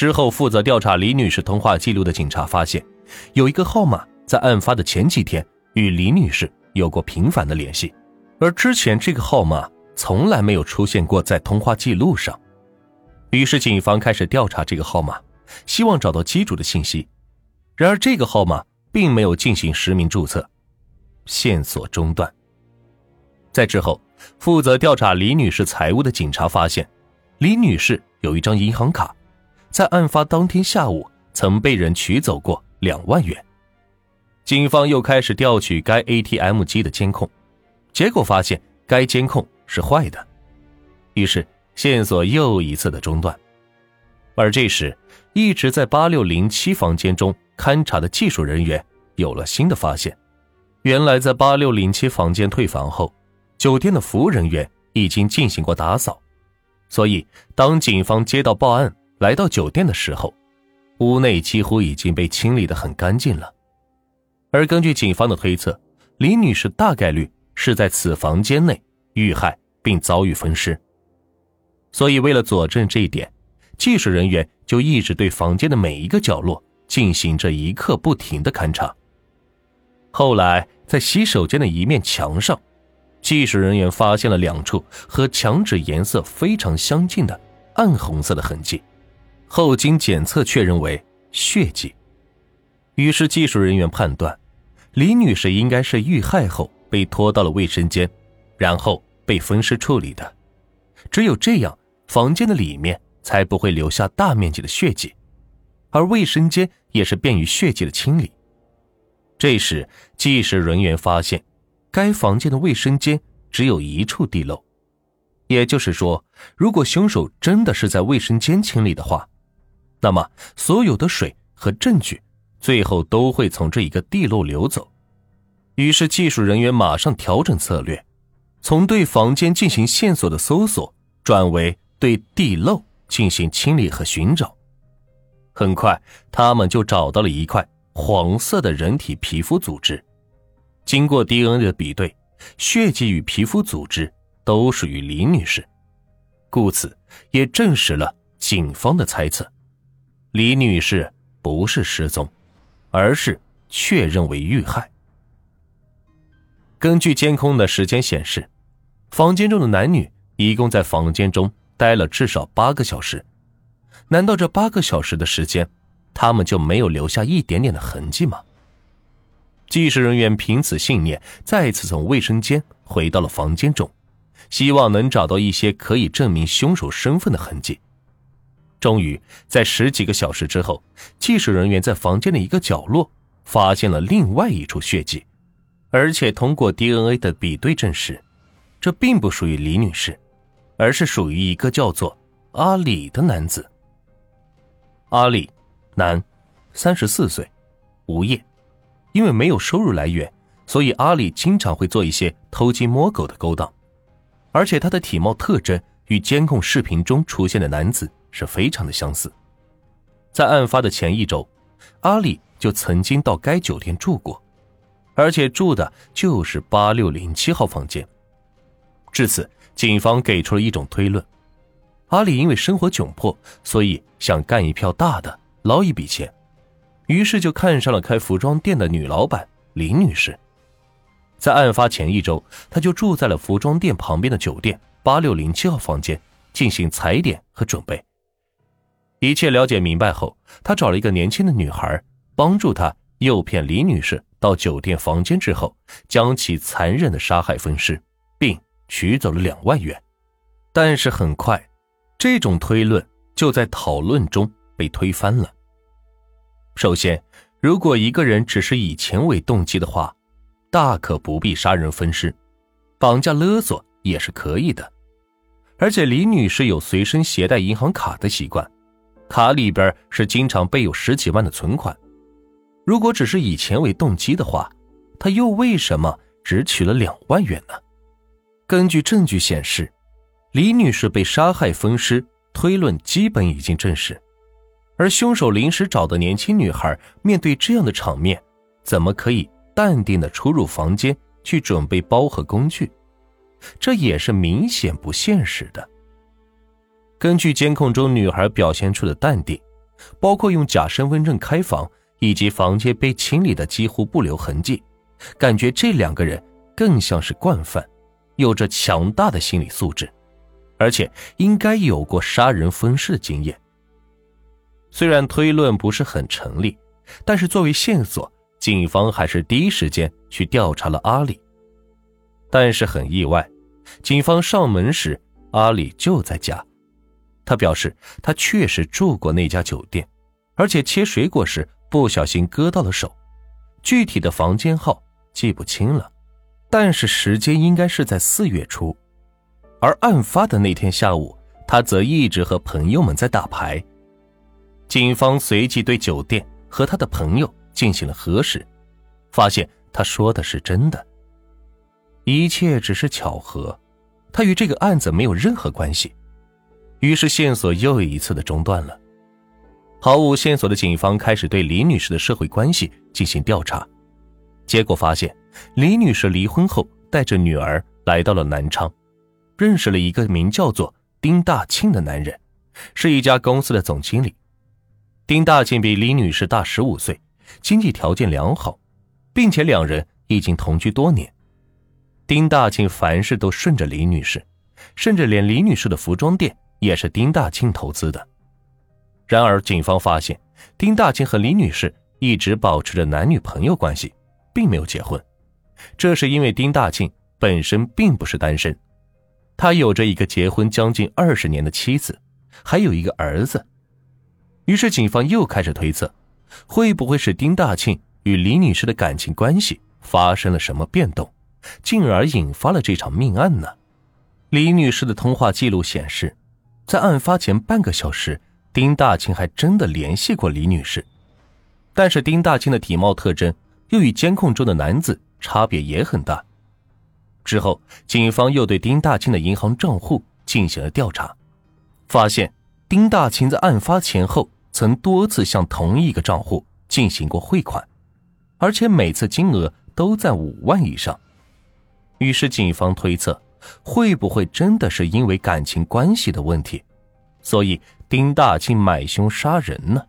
之后，负责调查李女士通话记录的警察发现，有一个号码在案发的前几天与李女士有过频繁的联系，而之前这个号码从来没有出现过在通话记录上。于是，警方开始调查这个号码，希望找到机主的信息。然而，这个号码并没有进行实名注册，线索中断。在之后，负责调查李女士财务的警察发现，李女士有一张银行卡。在案发当天下午，曾被人取走过两万元。警方又开始调取该 ATM 机的监控，结果发现该监控是坏的，于是线索又一次的中断。而这时，一直在八六零七房间中勘查的技术人员有了新的发现：原来在八六零七房间退房后，酒店的服务人员已经进行过打扫，所以当警方接到报案。来到酒店的时候，屋内几乎已经被清理的很干净了。而根据警方的推测，李女士大概率是在此房间内遇害并遭遇分尸。所以，为了佐证这一点，技术人员就一直对房间的每一个角落进行着一刻不停的勘察。后来，在洗手间的一面墙上，技术人员发现了两处和墙纸颜色非常相近的暗红色的痕迹。后经检测确认为血迹，于是技术人员判断，李女士应该是遇害后被拖到了卫生间，然后被分尸处理的。只有这样，房间的里面才不会留下大面积的血迹，而卫生间也是便于血迹的清理。这时，技术人员发现，该房间的卫生间只有一处地漏，也就是说，如果凶手真的是在卫生间清理的话。那么，所有的水和证据，最后都会从这一个地漏流走。于是，技术人员马上调整策略，从对房间进行线索的搜索，转为对地漏进行清理和寻找。很快，他们就找到了一块黄色的人体皮肤组织。经过 DNA 的比对，血迹与皮肤组织都属于李女士，故此也证实了警方的猜测。李女士不是失踪，而是确认为遇害。根据监控的时间显示，房间中的男女一共在房间中待了至少八个小时。难道这八个小时的时间，他们就没有留下一点点的痕迹吗？技术人员凭此信念，再次从卫生间回到了房间中，希望能找到一些可以证明凶手身份的痕迹。终于在十几个小时之后，技术人员在房间的一个角落发现了另外一处血迹，而且通过 DNA 的比对证实，这并不属于李女士，而是属于一个叫做阿里的男子。阿里，男，三十四岁，无业，因为没有收入来源，所以阿里经常会做一些偷鸡摸狗的勾当，而且他的体貌特征与监控视频中出现的男子。是非常的相似，在案发的前一周，阿里就曾经到该酒店住过，而且住的就是八六零七号房间。至此，警方给出了一种推论：阿里因为生活窘迫，所以想干一票大的，捞一笔钱，于是就看上了开服装店的女老板林女士。在案发前一周，他就住在了服装店旁边的酒店八六零七号房间，进行踩点和准备。一切了解明白后，他找了一个年轻的女孩，帮助他诱骗李女士到酒店房间之后，将其残忍的杀害分尸，并取走了两万元。但是很快，这种推论就在讨论中被推翻了。首先，如果一个人只是以钱为动机的话，大可不必杀人分尸，绑架勒索也是可以的。而且李女士有随身携带银行卡的习惯。卡里边是经常备有十几万的存款，如果只是以钱为动机的话，他又为什么只取了两万元呢？根据证据显示，李女士被杀害分尸，推论基本已经证实。而凶手临时找的年轻女孩，面对这样的场面，怎么可以淡定的出入房间去准备包和工具？这也是明显不现实的。根据监控中女孩表现出的淡定，包括用假身份证开房以及房间被清理的几乎不留痕迹，感觉这两个人更像是惯犯，有着强大的心理素质，而且应该有过杀人分尸的经验。虽然推论不是很成立，但是作为线索，警方还是第一时间去调查了阿里。但是很意外，警方上门时，阿里就在家。他表示，他确实住过那家酒店，而且切水果时不小心割到了手，具体的房间号记不清了，但是时间应该是在四月初。而案发的那天下午，他则一直和朋友们在打牌。警方随即对酒店和他的朋友进行了核实，发现他说的是真的。一切只是巧合，他与这个案子没有任何关系。于是线索又一次的中断了。毫无线索的警方开始对李女士的社会关系进行调查，结果发现李女士离婚后带着女儿来到了南昌，认识了一个名叫做丁大庆的男人，是一家公司的总经理。丁大庆比李女士大十五岁，经济条件良好，并且两人已经同居多年。丁大庆凡事都顺着李女士，甚至连李女士的服装店也是丁大庆投资的。然而，警方发现丁大庆和李女士一直保持着男女朋友关系，并没有结婚。这是因为丁大庆本身并不是单身，他有着一个结婚将近二十年的妻子，还有一个儿子。于是，警方又开始推测，会不会是丁大庆与李女士的感情关系发生了什么变动，进而引发了这场命案呢？李女士的通话记录显示，在案发前半个小时，丁大庆还真的联系过李女士，但是丁大庆的体貌特征又与监控中的男子差别也很大。之后，警方又对丁大庆的银行账户进行了调查，发现丁大庆在案发前后。曾多次向同一个账户进行过汇款，而且每次金额都在五万以上。于是警方推测，会不会真的是因为感情关系的问题，所以丁大庆买凶杀人呢？